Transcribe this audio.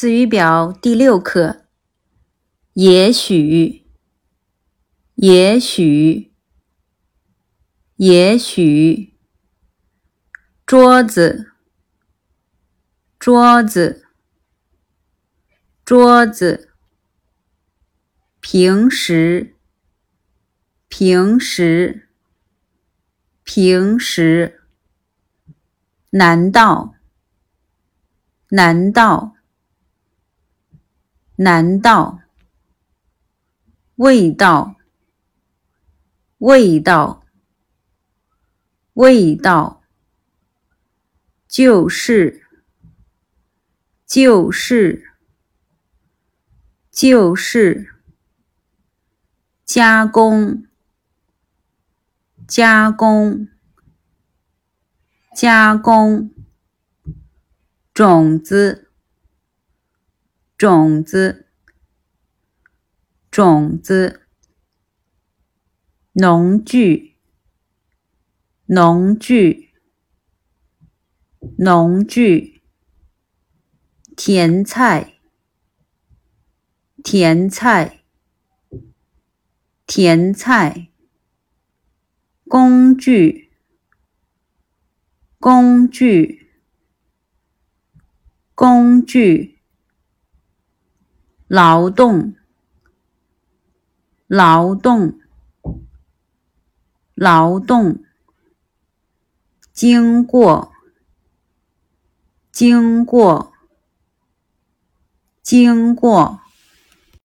词语表第六课，也许，也许，也许，桌子，桌子，桌子，平时，平时，平时，难道，难道。难道？味道？味道？味道？就是？就是？就是？加工？加工？加工？种子？种子，种子，农具，农具，农具，甜菜，甜菜，甜菜，工具，工具，工具。劳动，劳动，劳动。经过，经过，经过。